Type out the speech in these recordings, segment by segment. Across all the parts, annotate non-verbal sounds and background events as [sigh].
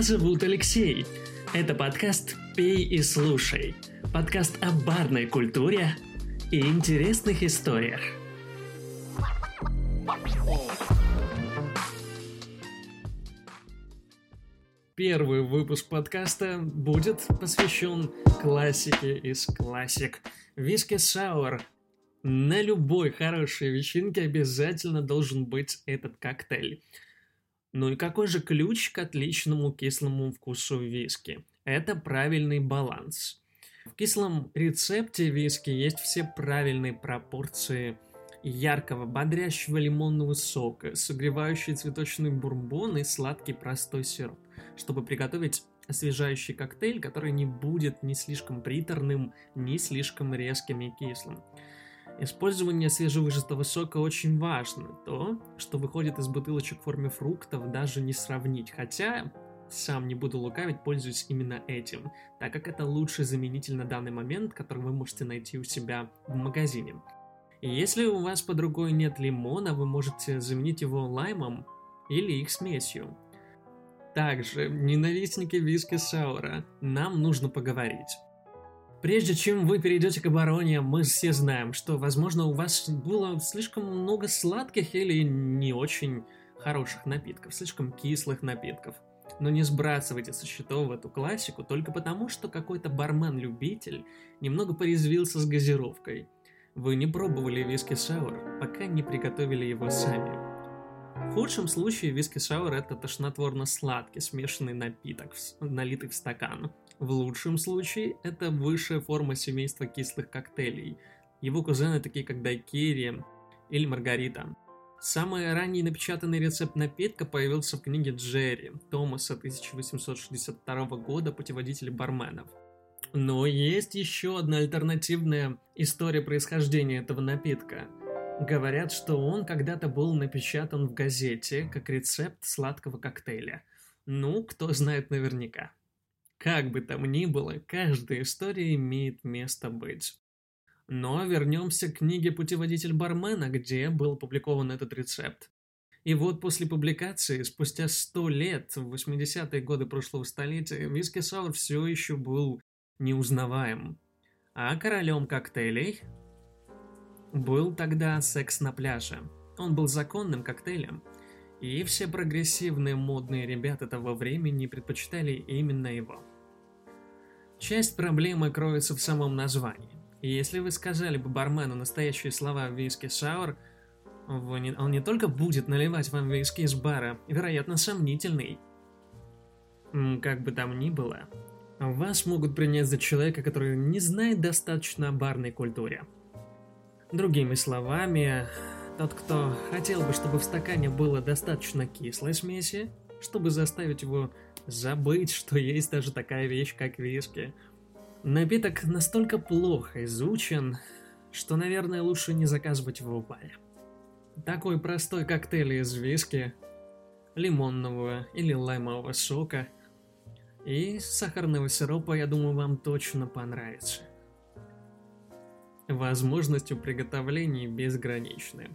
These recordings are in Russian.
Меня зовут Алексей. Это подкаст «Пей и слушай». Подкаст о барной культуре и интересных историях. Первый выпуск подкаста будет посвящен классике из классик. Виски Сауэр. На любой хорошей вечеринке обязательно должен быть этот коктейль. Ну и какой же ключ к отличному кислому вкусу виски? Это правильный баланс. В кислом рецепте виски есть все правильные пропорции яркого, бодрящего лимонного сока, согревающий цветочный бурбон и сладкий простой сироп, чтобы приготовить освежающий коктейль, который не будет ни слишком приторным, ни слишком резким и кислым. Использование свежевыжатого сока очень важно. То, что выходит из бутылочек в форме фруктов, даже не сравнить. Хотя, сам не буду лукавить, пользуюсь именно этим, так как это лучший заменитель на данный момент, который вы можете найти у себя в магазине. Если у вас под рукой нет лимона, вы можете заменить его лаймом или их смесью. Также, ненавистники виски саура, нам нужно поговорить. Прежде чем вы перейдете к обороне, мы все знаем, что, возможно, у вас было слишком много сладких или не очень хороших напитков, слишком кислых напитков. Но не сбрасывайте со счетов эту классику только потому, что какой-то бармен-любитель немного порезвился с газировкой. Вы не пробовали виски саур, пока не приготовили его сами. В худшем случае виски саур это тошнотворно-сладкий смешанный напиток, налитый в стакан. В лучшем случае, это высшая форма семейства кислых коктейлей. Его кузены такие как дайкири или маргарита. Самый ранний напечатанный рецепт напитка появился в книге Джерри Томаса 1862 года «Путеводитель барменов». Но есть еще одна альтернативная история происхождения этого напитка. Говорят, что он когда-то был напечатан в газете как рецепт сладкого коктейля. Ну, кто знает наверняка. Как бы там ни было, каждая история имеет место быть. Но вернемся к книге «Путеводитель бармена», где был опубликован этот рецепт. И вот после публикации, спустя сто лет, в 80-е годы прошлого столетия, виски саур все еще был неузнаваем. А королем коктейлей был тогда секс на пляже. Он был законным коктейлем, и все прогрессивные модные ребята того времени предпочитали именно его. Часть проблемы кроется в самом названии. Если вы сказали бы бармену настоящие слова виски саур, он не только будет наливать вам виски из бара, вероятно, сомнительный. Как бы там ни было, вас могут принять за человека, который не знает достаточно о барной культуре. Другими словами, тот, кто хотел бы, чтобы в стакане было достаточно кислой смеси, чтобы заставить его забыть, что есть даже такая вещь, как виски. Напиток настолько плохо изучен, что, наверное, лучше не заказывать его в баре. Такой простой коктейль из виски, лимонного или лаймового сока и сахарного сиропа, я думаю, вам точно понравится. Возможности приготовления безграничны.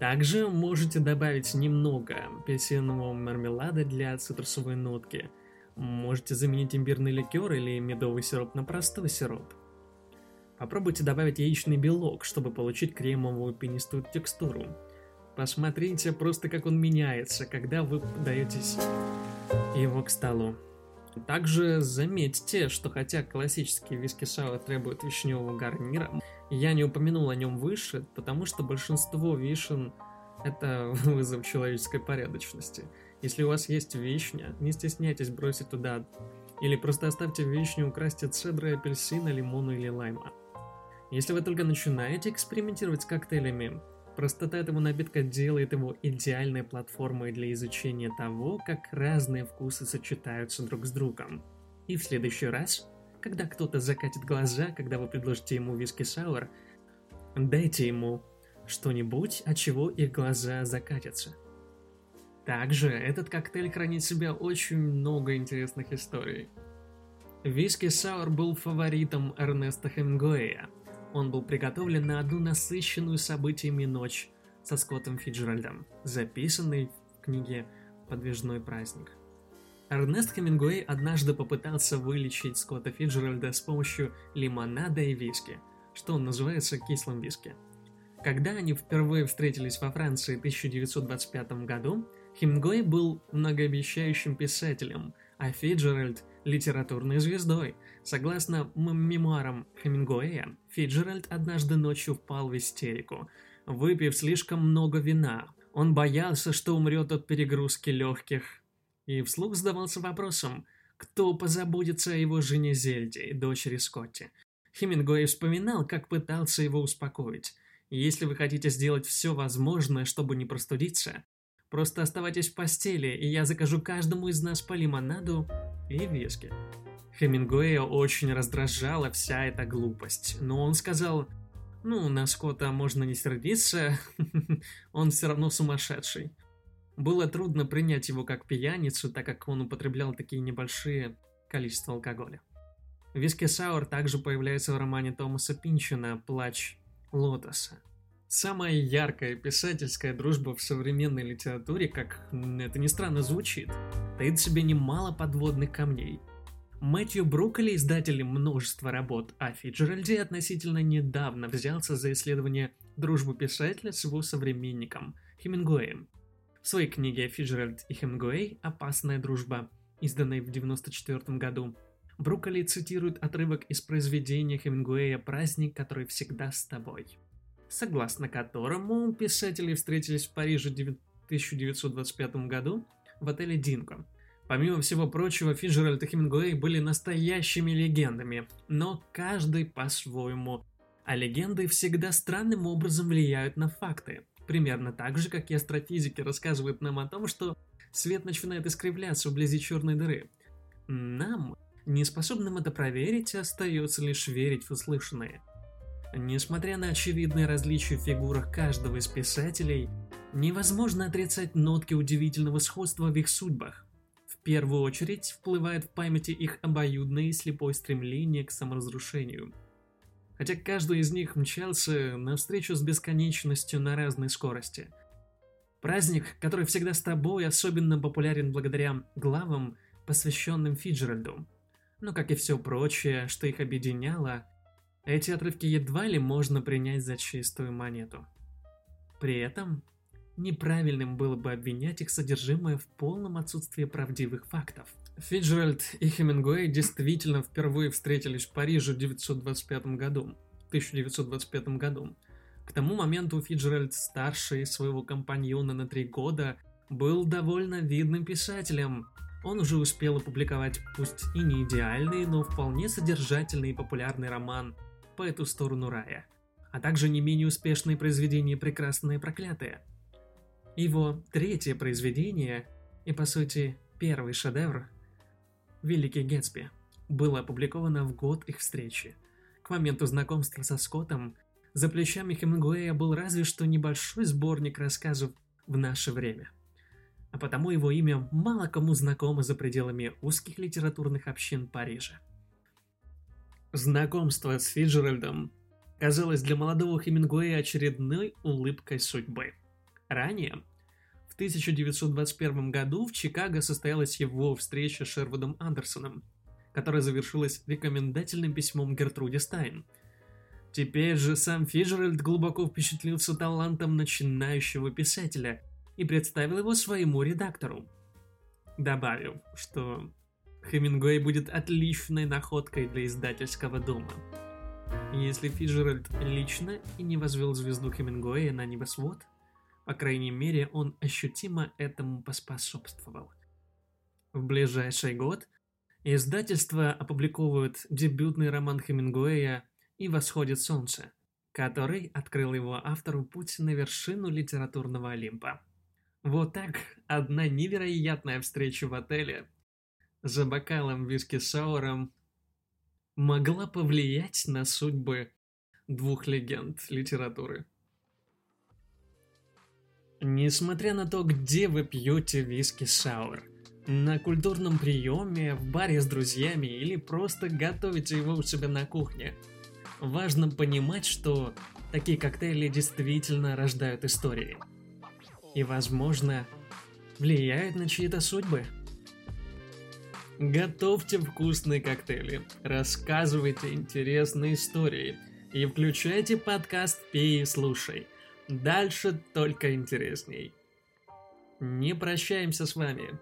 Также можете добавить немного апельсинового мармелада для цитрусовой нотки. Можете заменить имбирный ликер или медовый сироп на простой сироп. Попробуйте добавить яичный белок, чтобы получить кремовую пенистую текстуру. Посмотрите просто как он меняется, когда вы подаетесь его к столу. Также заметьте, что хотя классический виски сауэр требует вишневого гарнира, я не упомянул о нем выше, потому что большинство вишен – это [laughs] вызов человеческой порядочности. Если у вас есть вишня, не стесняйтесь бросить туда или просто оставьте вишню украсть от цедры, апельсина, лимона или лайма. Если вы только начинаете экспериментировать с коктейлями, простота этого напитка делает его идеальной платформой для изучения того, как разные вкусы сочетаются друг с другом. И в следующий раз когда кто-то закатит глаза, когда вы предложите ему виски сауэр, дайте ему что-нибудь, от чего их глаза закатятся. Также этот коктейль хранит в себе очень много интересных историй. Виски Сауэр был фаворитом Эрнеста Хемингуэя. Он был приготовлен на одну насыщенную событиями ночь со Скоттом Фиджеральдом, записанной в книге «Подвижной праздник». Эрнест Хемингуэй однажды попытался вылечить Скотта Фиджеральда с помощью лимонада и виски, что называется кислым виски. Когда они впервые встретились во Франции в 1925 году, Хемингуэй был многообещающим писателем, а Фиджеральд – литературной звездой. Согласно мемуарам Хемингуэя, Фиджеральд однажды ночью впал в истерику, выпив слишком много вина. Он боялся, что умрет от перегрузки легких и вслух задавался вопросом, кто позаботится о его жене Зельде, дочери Скотти. Хемингуэй вспоминал, как пытался его успокоить. Если вы хотите сделать все возможное, чтобы не простудиться, просто оставайтесь в постели, и я закажу каждому из нас по лимонаду и виски. Хемингуэя очень раздражала вся эта глупость, но он сказал, ну, на Скотта можно не сердиться, [laughs] он все равно сумасшедший. Было трудно принять его как пьяницу, так как он употреблял такие небольшие количества алкоголя. Виски Сауэр также появляется в романе Томаса Пинчина «Плач Лотоса». Самая яркая писательская дружба в современной литературе, как это ни странно звучит, таит в себе немало подводных камней. Мэтью Брукколи, издатель множества работ о Фиджеральде, относительно недавно взялся за исследование дружбы писателя с его современником Хемингуэем. В своей книге «Фиджеральд и Хемингуэй. Опасная дружба», изданной в 1994 году, Брукколи цитирует отрывок из произведения Хемингуэя «Праздник, который всегда с тобой», согласно которому писатели встретились в Париже в 1925 году в отеле «Динко». Помимо всего прочего, Фиджеральд и Хемингуэй были настоящими легендами, но каждый по-своему. А легенды всегда странным образом влияют на факты – Примерно так же, как и астрофизики рассказывают нам о том, что свет начинает искривляться вблизи черной дыры. Нам, неспособным это проверить, остается лишь верить в услышанное. Несмотря на очевидные различия в фигурах каждого из писателей, невозможно отрицать нотки удивительного сходства в их судьбах. В первую очередь вплывает в памяти их обоюдное и слепое стремление к саморазрушению – хотя каждый из них мчался навстречу с бесконечностью на разной скорости. Праздник, который всегда с тобой, особенно популярен благодаря главам, посвященным Фиджеральду. Но, как и все прочее, что их объединяло, эти отрывки едва ли можно принять за чистую монету. При этом, неправильным было бы обвинять их содержимое в полном отсутствии правдивых фактов – Фиджеральд и Хемингуэй действительно впервые встретились в Париже в 1925 году. 1925 году. К тому моменту Фиджеральд, старший своего компаньона на три года, был довольно видным писателем. Он уже успел опубликовать пусть и не идеальный, но вполне содержательный и популярный роман «По эту сторону рая», а также не менее успешное произведение «Прекрасное проклятое». Его третье произведение и, по сути, первый шедевр «Великий Гэтсби» было опубликовано в год их встречи. К моменту знакомства со Скоттом за плечами Хемингуэя был разве что небольшой сборник рассказов в наше время. А потому его имя мало кому знакомо за пределами узких литературных общин Парижа. Знакомство с Фиджеральдом казалось для молодого Хемингуэя очередной улыбкой судьбы. Ранее 1921 году в Чикаго состоялась его встреча с Шервудом Андерсоном, которая завершилась рекомендательным письмом Гертруде Стайн. Теперь же сам Фиджеральд глубоко впечатлился талантом начинающего писателя и представил его своему редактору. Добавив, что Хемингуэй будет отличной находкой для издательского дома. Если Фиджеральд лично и не возвел звезду Хемингуэя на небосвод – по крайней мере, он ощутимо этому поспособствовал. В ближайший год издательство опубликовывает дебютный роман Хемингуэя «И восходит солнце», который открыл его автору путь на вершину литературного Олимпа. Вот так одна невероятная встреча в отеле за бокалом виски сауром могла повлиять на судьбы двух легенд литературы. Несмотря на то, где вы пьете виски саур, на культурном приеме, в баре с друзьями или просто готовите его у себя на кухне, важно понимать, что такие коктейли действительно рождают истории. И, возможно, влияют на чьи-то судьбы. Готовьте вкусные коктейли, рассказывайте интересные истории и включайте подкаст «Пей и слушай». Дальше только интересней. Не прощаемся с вами.